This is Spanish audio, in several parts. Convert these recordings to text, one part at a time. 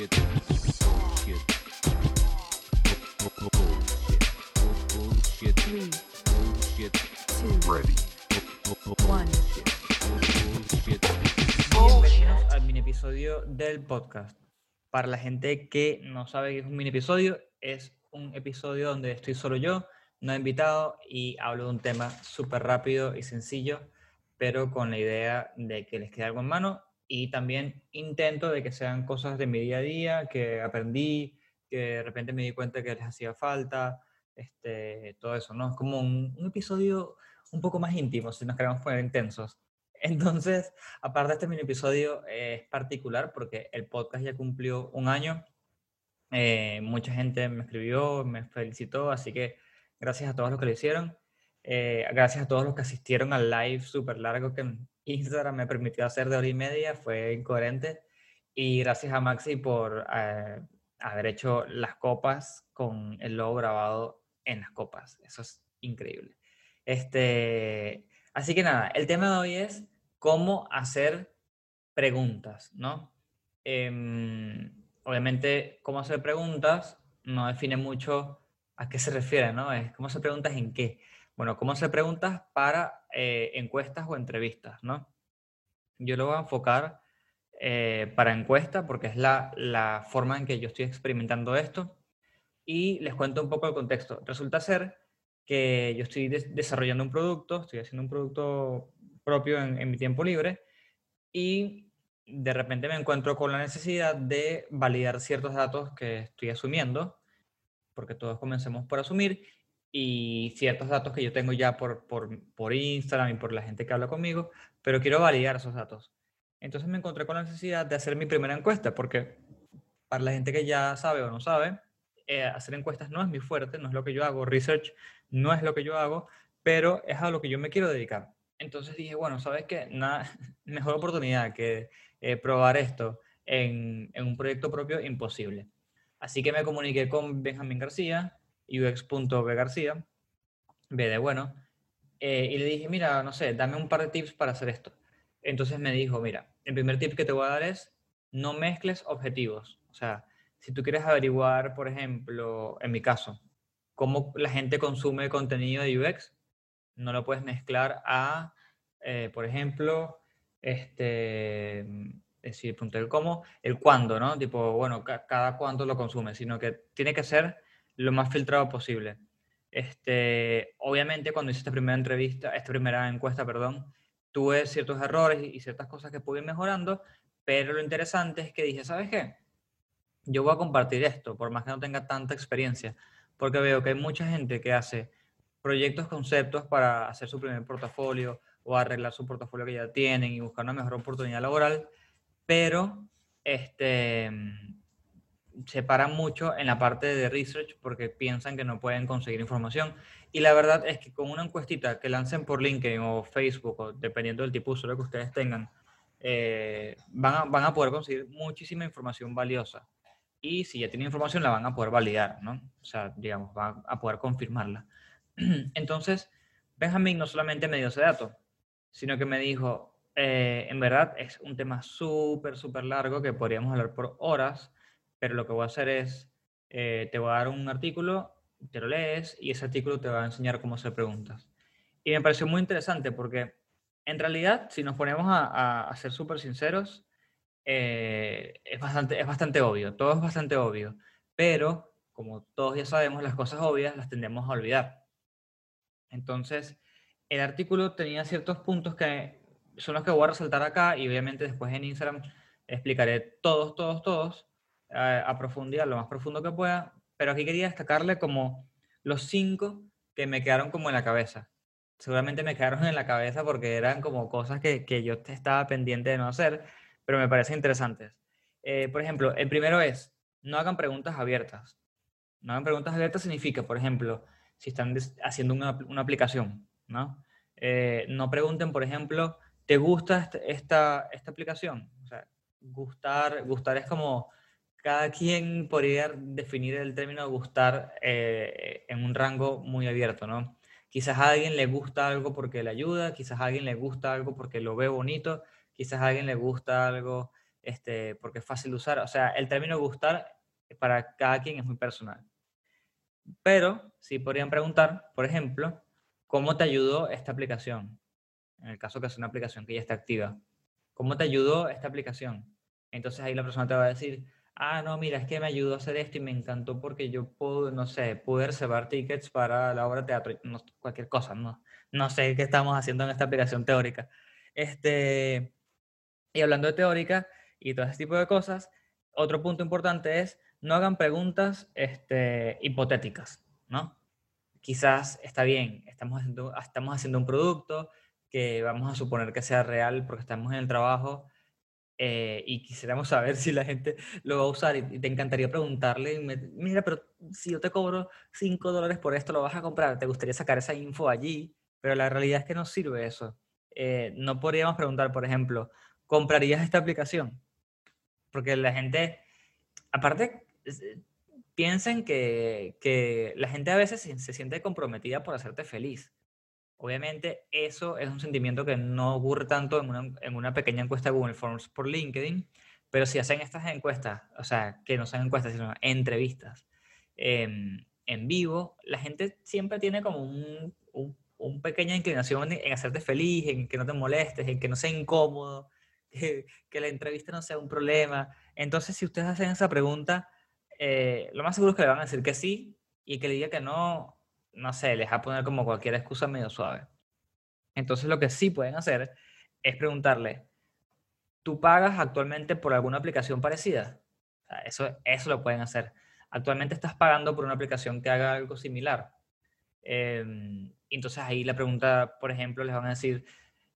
Bienvenidos al mini episodio del podcast. Para la gente que no sabe qué es un mini episodio, es un episodio donde estoy solo yo, no he invitado y hablo de un tema súper rápido y sencillo, pero con la idea de que les quede algo en mano y también intento de que sean cosas de mi día a día, que aprendí, que de repente me di cuenta que les hacía falta, este, todo eso, ¿no? Es como un, un episodio un poco más íntimo, si nos queremos poner intensos. Entonces, aparte de este mini episodio, eh, es particular porque el podcast ya cumplió un año. Eh, mucha gente me escribió, me felicitó, así que gracias a todos los que lo hicieron. Eh, gracias a todos los que asistieron al live súper largo que Instagram me permitió hacer de hora y media, fue incoherente. Y gracias a Maxi por eh, haber hecho las copas con el logo grabado en las copas. Eso es increíble. Este, así que nada, el tema de hoy es cómo hacer preguntas, ¿no? Em, obviamente, cómo hacer preguntas no define mucho a qué se refiere, ¿no? Es cómo hacer preguntas en qué. Bueno, cómo hacer preguntas para eh, encuestas o entrevistas, ¿no? Yo lo voy a enfocar eh, para encuesta porque es la, la forma en que yo estoy experimentando esto. Y les cuento un poco el contexto. Resulta ser que yo estoy des- desarrollando un producto, estoy haciendo un producto propio en, en mi tiempo libre y de repente me encuentro con la necesidad de validar ciertos datos que estoy asumiendo, porque todos comencemos por asumir, y ciertos datos que yo tengo ya por, por, por Instagram y por la gente que habla conmigo, pero quiero validar esos datos. Entonces me encontré con la necesidad de hacer mi primera encuesta, porque para la gente que ya sabe o no sabe, eh, hacer encuestas no es mi fuerte, no es lo que yo hago, research no es lo que yo hago, pero es a lo que yo me quiero dedicar. Entonces dije, bueno, ¿sabes qué? Nada, mejor oportunidad que eh, probar esto en, en un proyecto propio, imposible. Así que me comuniqué con Benjamín García, ux.bgarcía, B de bueno, eh, y le dije, mira, no sé, dame un par de tips para hacer esto. Entonces me dijo, mira, el primer tip que te voy a dar es no mezcles objetivos. O sea, si tú quieres averiguar, por ejemplo, en mi caso, cómo la gente consume contenido de UX, no lo puedes mezclar a, eh, por ejemplo, este, es decir, punto el cómo, el cuándo, ¿no? Tipo, bueno, ca- cada cuánto lo consume, sino que tiene que ser lo más filtrado posible. Este, obviamente, cuando hice esta primera entrevista, esta primera encuesta, perdón, tuve ciertos errores y ciertas cosas que pude ir mejorando, pero lo interesante es que dije, ¿sabes qué? Yo voy a compartir esto, por más que no tenga tanta experiencia, porque veo que hay mucha gente que hace proyectos, conceptos para hacer su primer portafolio o arreglar su portafolio que ya tienen y buscar una mejor oportunidad laboral, pero este, se paran mucho en la parte de research porque piensan que no pueden conseguir información. Y la verdad es que con una encuestita que lancen por LinkedIn o Facebook, o dependiendo del tipo de usuario que ustedes tengan, eh, van, a, van a poder conseguir muchísima información valiosa. Y si ya tienen información, la van a poder validar, ¿no? O sea, digamos, van a poder confirmarla. Entonces, Benjamín no solamente me dio ese dato, sino que me dijo, eh, en verdad es un tema súper, súper largo que podríamos hablar por horas, pero lo que voy a hacer es, eh, te voy a dar un artículo, te lo lees y ese artículo te va a enseñar cómo hacer preguntas. Y me pareció muy interesante porque en realidad, si nos ponemos a, ser súper sinceros, eh, es, bastante, es bastante obvio, todo es bastante obvio, pero como todos ya sabemos, las cosas obvias las tendemos a olvidar. Entonces, el artículo tenía ciertos puntos que son los que voy a resaltar acá y obviamente después en Instagram explicaré todos, todos, todos eh, a profundidad, lo más profundo que pueda, pero aquí quería destacarle como los cinco que me quedaron como en la cabeza. Seguramente me quedaron en la cabeza porque eran como cosas que, que yo estaba pendiente de no hacer, pero me parecen interesantes. Eh, por ejemplo, el primero es, no hagan preguntas abiertas. No hagan preguntas abiertas significa, por ejemplo, si están haciendo una, una aplicación, ¿no? Eh, no pregunten, por ejemplo, ¿te gusta este- esta, esta aplicación? O sea, gustar, gustar es como, cada quien podría definir el término gustar eh, en un rango muy abierto, ¿no? Quizás a alguien le gusta algo porque le ayuda, quizás a alguien le gusta algo porque lo ve bonito, quizás a alguien le gusta algo este, porque es fácil de usar. O sea, el término gustar para cada quien es muy personal. Pero sí podrían preguntar, por ejemplo, ¿cómo te ayudó esta aplicación? En el caso que es una aplicación que ya está activa. ¿Cómo te ayudó esta aplicación? Entonces ahí la persona te va a decir, ah, no, mira, es que me ayudó a hacer esto y me encantó porque yo puedo, no sé, pude reservar tickets para la obra de teatro, no- cualquier cosa, no, no sé qué estamos haciendo en esta aplicación teórica. Este, y hablando de teórica y todo ese tipo de cosas, otro punto importante es no hagan preguntas este, hipotéticas, ¿no? Quizás está bien, estamos haciendo, estamos haciendo un producto que vamos a suponer que sea real porque estamos en el trabajo eh, y quisiéramos saber si la gente lo va a usar y, te encantaría preguntarle, mira, pero si yo te cobro 5 dólares por esto, ¿lo vas a comprar? ¿Te gustaría sacar esa info allí? Pero la realidad es que no sirve eso. Eh, no podríamos preguntar, por ejemplo, ¿comprarías esta aplicación? Porque la gente, aparte, eh, piensen que, que la gente a veces se siente comprometida por hacerte feliz. Obviamente, eso es un sentimiento que no ocurre tanto en una, en una pequeña encuesta de Google Forms por LinkedIn, pero si hacen estas encuestas, o sea, que no son encuestas, sino entrevistas em, en vivo, la gente siempre tiene como un, un- un pequeña inclinación en, hacerte feliz, en que no te molestes, en que no sea incómodo, que, que la entrevista no sea un problema. Entonces, si ustedes hacen esa pregunta, eh, lo más seguro es que le van a decir que sí y que le diga que no, no sé, les va a poner como cualquier excusa medio suave. Entonces, lo que sí pueden hacer es preguntarle, ¿tú pagas actualmente por alguna aplicación parecida? Eso, eso lo pueden hacer. Actualmente estás pagando por una aplicación que haga algo similar. Em, entonces ahí la pregunta, por ejemplo, les van a decir,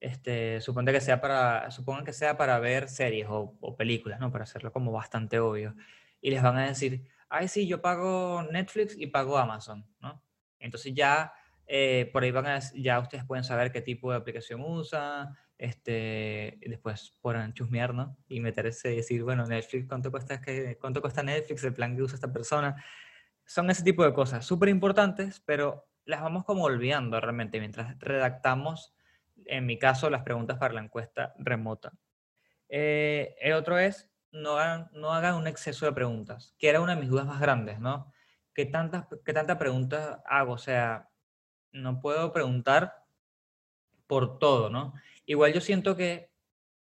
este, suponte que sea para, supongan que sea para ver series o, o películas, ¿no? Para hacerlo como bastante obvio. Y les van a decir, ay, sí, yo pago Netflix y pago Amazon, ¿no? Entonces ya eh, por ahí van a, ya ustedes pueden saber qué tipo de aplicación usan, este, después podrán chusmear, ¿no? Y meterse y decir, bueno, Netflix, ¿cuánto cuesta, que, cuánto cuesta Netflix, el plan que usa esta persona? Son ese tipo de cosas súper importantes, pero las vamos como olvidando realmente mientras redactamos, en mi caso, las preguntas para la encuesta remota. Eh, el otro es, no hagan, no hagan un exceso de preguntas, que era una de mis dudas más grandes, ¿no? ¿Qué tantas, qué tantas preguntas hago? O sea, no puedo preguntar por todo, ¿no? Igual yo siento que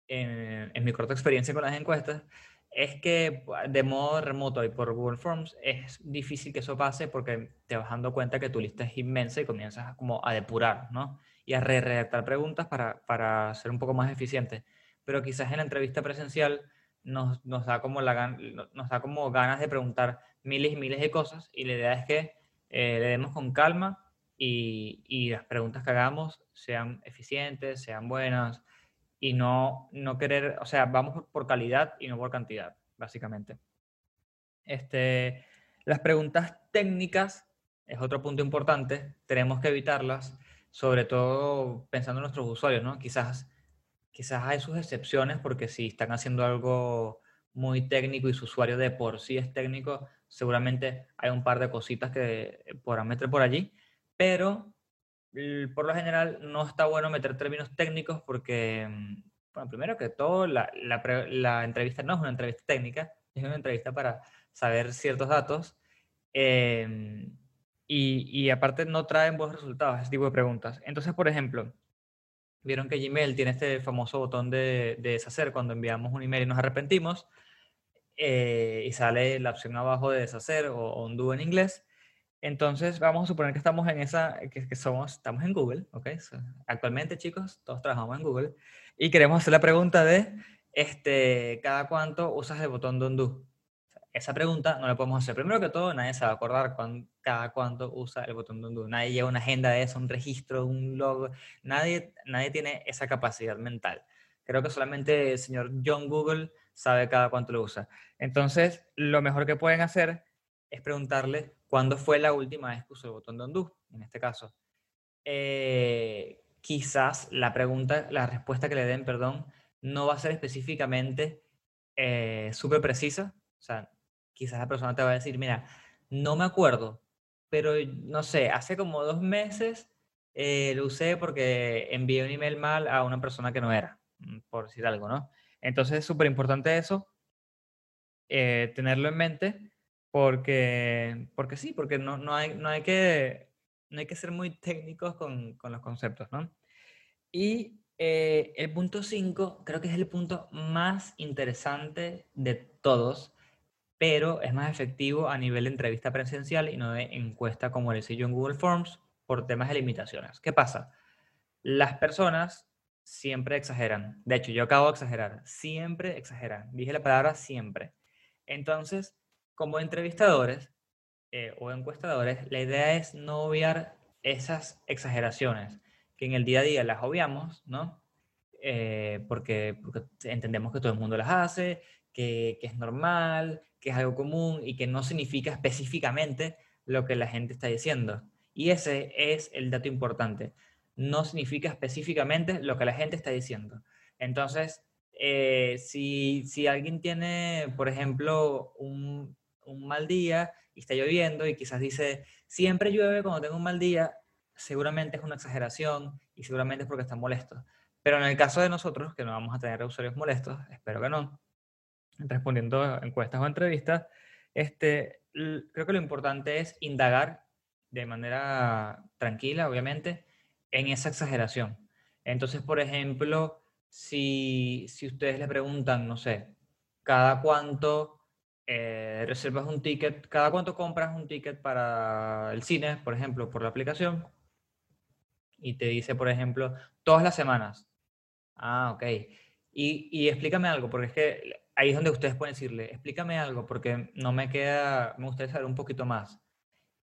en, en mi corta experiencia con las encuestas es que pu- de modo remoto y por Google Forms es difícil que eso pase porque te vas dando cuenta que tu lista es inmensa y comienzas como a depurar, ¿no? Y a re redactar preguntas para, para ser un poco más eficiente. Pero quizás en la entrevista presencial nos, nos da como nos da como ganas de preguntar miles y miles de cosas y la idea es que eh, le demos con calma y, y las preguntas que hagamos sean eficientes, sean buenas y no, no querer, o sea, vamos por- calidad y no por cantidad, básicamente. Este, las preguntas técnicas es otro punto importante, tenemos que evitarlas, sobre todo pensando en nuestros usuarios, ¿no? Quizás, quizás hay sus excepciones porque si están haciendo algo muy técnico y su usuario de por sí es técnico, seguramente hay un par de cositas que podrán meter por allí, pero por lo general no está bueno meter términos técnicos porque, mm, bueno, primero que todo, la, la entrevista no es una entrevista técnica, es una entrevista para saber ciertos datos em, y, y aparte no traen buenos resultados ese tipo de preguntas. Entonces, por ejemplo, vieron que Gmail tiene este famoso botón de, de deshacer cuando enviamos un email y nos arrepentimos eh, y sale la opción abajo de deshacer o, undo en inglés. Entonces, vamos a suponer que estamos en esa, que, que somos, estamos en Google, ¿ok? So, actualmente, chicos, todos trabajamos en Google y queremos hacer la pregunta de, este, ¿cada cuánto usas el botón de undo? Esa pregunta no la podemos hacer. Primero que todo, nadie se va a acordar cuán- cada cuánto usa el botón de undo. Nadie lleva una agenda de eso, un registro, un log. Nadie, nadie tiene esa capacidad mental. Creo que solamente el señor John Google sabe cada cuánto lo usa. Entonces, lo mejor que pueden hacer es preguntarle cuándo fue la última vez que usó el botón de undo, en este caso. Eh, quizás la pregunta, la respuesta que le den, perdón, no va a ser específicamente eh, súper precisa. O sea, quizás la persona te va a decir, mira, no me acuerdo, pero no sé, hace como dos meses eh, lo usé porque envié un email mal a una persona que no era, mm, por decir algo, ¿no? Entonces es súper importante eso, eh, tenerlo en mente, porque, porque sí, porque no, no, hay, no, hay que, no hay que ser muy técnicos con, con los conceptos, ¿no? Y eh, el punto 5 creo que es el punto más interesante de todos, pero es más efectivo a nivel de entrevista presencial y no de encuesta como hice yo en Google Forms por temas de limitaciones. ¿Qué pasa? Las personas siempre exageran. De hecho, yo acabo de exagerar. Siempre exageran. Dije la palabra siempre. Entonces, como entrevistadores eh, o encuestadores, la idea es no obviar esas exageraciones, que en el día a día las obviamos, ¿no? Eh, porque, entendemos que todo el mundo las hace, que es normal, que es algo común y que no significa específicamente lo que la gente está diciendo. Y ese es el dato importante. No significa específicamente lo que la gente está diciendo. Entonces, eh, si, si, alguien tiene, por ejemplo, un, un, mal día y está lloviendo y quizás dice, siempre llueve cuando tengo un mal día, seguramente es una exageración y seguramente es porque está molesto. Pero en el caso de nosotros, que no vamos a tener usuarios molestos, espero que no, respondiendo a encuestas o entrevistas, este, creo que lo importante es indagar de manera tranquila, obviamente, en esa exageración. Entonces, por ejemplo, si, si ustedes le preguntan, no sé, cada cuánto eh, reservas un ticket, cada cuánto compras un ticket para el cine, por ejemplo, por la aplicación, y te dice, por ejemplo, todas las semanas. Ah, ok. Y, y explícame algo, porque es que ahí es donde ustedes pueden decirle, explícame algo, porque no me queda, me gustaría saber un poquito más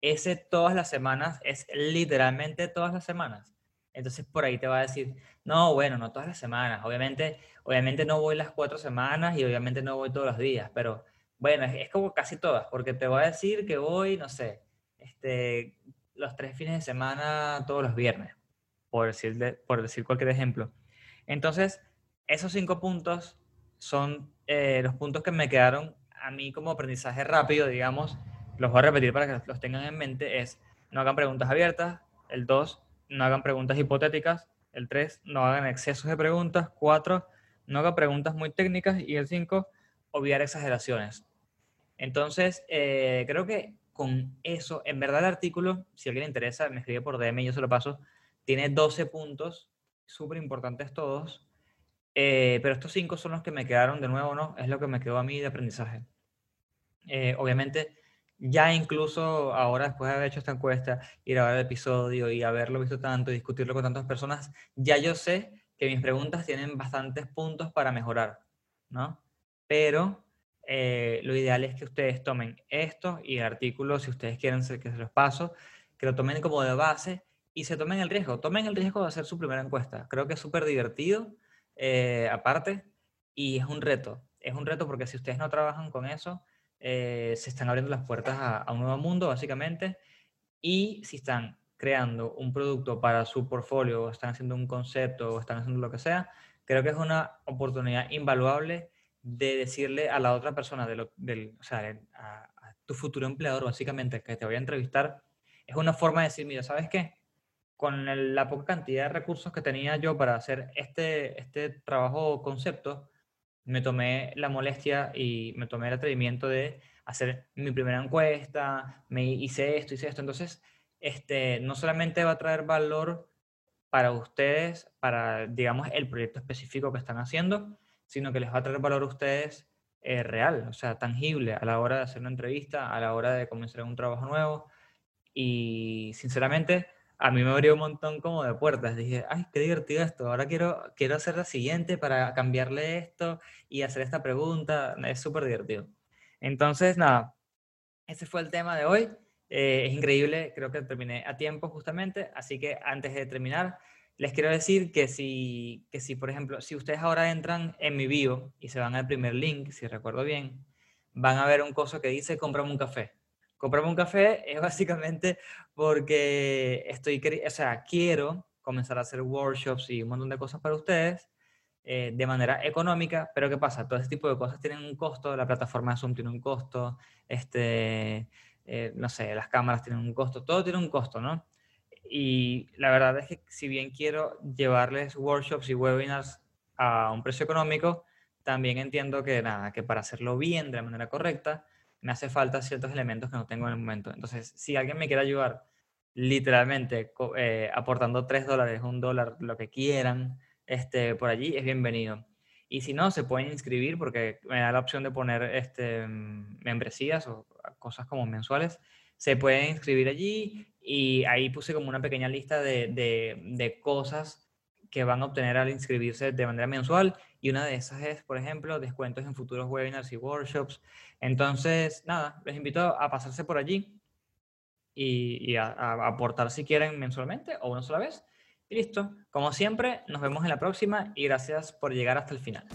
ese todas las semanas es literalmente todas las semanas. Entonces por ahí te va a decir, no, bueno, no todas las semanas. Obviamente, obviamente no voy las cuatro semanas y obviamente no voy todos los días, pero bueno, es, como casi todas, porque te voy a decir que voy, no sé, este, los tres fines de semana todos los viernes, por decir, por decir cualquier ejemplo. Entonces, esos cinco puntos son eh, los puntos que me quedaron a mí como aprendizaje rápido, digamos, los voy a repetir para que los tengan en mente, es no hagan preguntas abiertas, el 2, no hagan preguntas hipotéticas, el 3, no hagan excesos de preguntas, 4, no hagan preguntas muy técnicas y el 5, obviar exageraciones. Entonces, eh, creo que con eso, en verdad el artículo, si alguien le interesa, me escribe por DM y yo se lo paso, tiene 12 puntos, súper importantes todos, eh, pero estos 5 son los que me quedaron de nuevo, ¿no? Es lo que me quedó a mí de aprendizaje. Eh, obviamente, ya incluso ahora, después de haber hecho esta encuesta y grabar el episodio y haberlo visto tanto y discutirlo con tantas personas, ya yo sé que mis preguntas tienen bastantes puntos para mejorar, ¿no? Pero eh, lo ideal es que ustedes tomen esto y el artículo, si ustedes quieren que se los paso, que lo tomen como de base y se tomen el riesgo. Tomen el riesgo de hacer su primera encuesta. Creo que es súper divertido, eh, aparte, y es un reto. Es un reto porque si ustedes no trabajan con eso, eh, se están abriendo las puertas a, un nuevo mundo, básicamente, y si están creando un producto para su portfolio, o están haciendo un concepto, o están haciendo lo que sea, creo que es una oportunidad invaluable de decirle a la otra persona, de lo, del, o sea, a, tu futuro empleador, básicamente, que te voy a entrevistar, es una forma de decir, mira, ¿sabes qué? Con la poca cantidad de recursos que tenía yo para hacer este, este trabajo concepto, me tomé la molestia y me tomé el atrevimiento de hacer mi primera encuesta, me hice esto, hice esto. Entonces, este, no solamente va a traer valor para ustedes, para, digamos, el proyecto específico que están haciendo, sino que les va a traer valor ustedes eh, real, o sea, tangible a la hora de hacer una entrevista, a la hora de comenzar un trabajo nuevo. Y sinceramente, a mí me abrió un montón como de puertas. Dije, ay, qué divertido esto. Ahora quiero, quiero hacer la siguiente para cambiarle esto y hacer esta pregunta. Es súper divertido. Entonces, nada, ese fue el tema de hoy. Eh, es increíble, creo que terminé a tiempo justamente. Así que antes de terminar, les quiero decir que si, que si, por ejemplo, si ustedes ahora entran en mi bio y se van al primer link, si recuerdo bien, van a ver un coso que dice cómprame un café. Cómprame un café es básicamente porque estoy, o sea, quiero comenzar a hacer workshops y un montón de cosas para ustedes eh, de manera económica, pero ¿qué pasa? Todo ese tipo de cosas tienen un costo, la plataforma de Zoom tiene un costo, este, eh, no sé, las cámaras tienen un costo, todo tiene un costo, ¿no? Y la verdad es que si bien quiero llevarles workshops y webinars a un precio económico, también entiendo que nada, que para hacerlo bien, de la manera correcta, me hace falta ciertos elementos que no tengo en el momento. Entonces, si alguien me quiere ayudar literalmente eh, aportando 3 dólares, un dólar, lo que quieran, este, por allí, es bienvenido. Y si no, se pueden inscribir porque me da la opción de poner este, membresías o cosas como mensuales. Se pueden inscribir allí y ahí puse como una pequeña lista de- de cosas que van a obtener al inscribirse de manera mensual. Y una de esas es, por ejemplo, descuentos en futuros webinars y workshops. Entonces, nada, les invito a pasarse por allí y, a, aportar si quieren mensualmente o una sola vez. Y listo. Como siempre, nos vemos en la próxima y gracias por llegar hasta el final.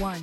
One,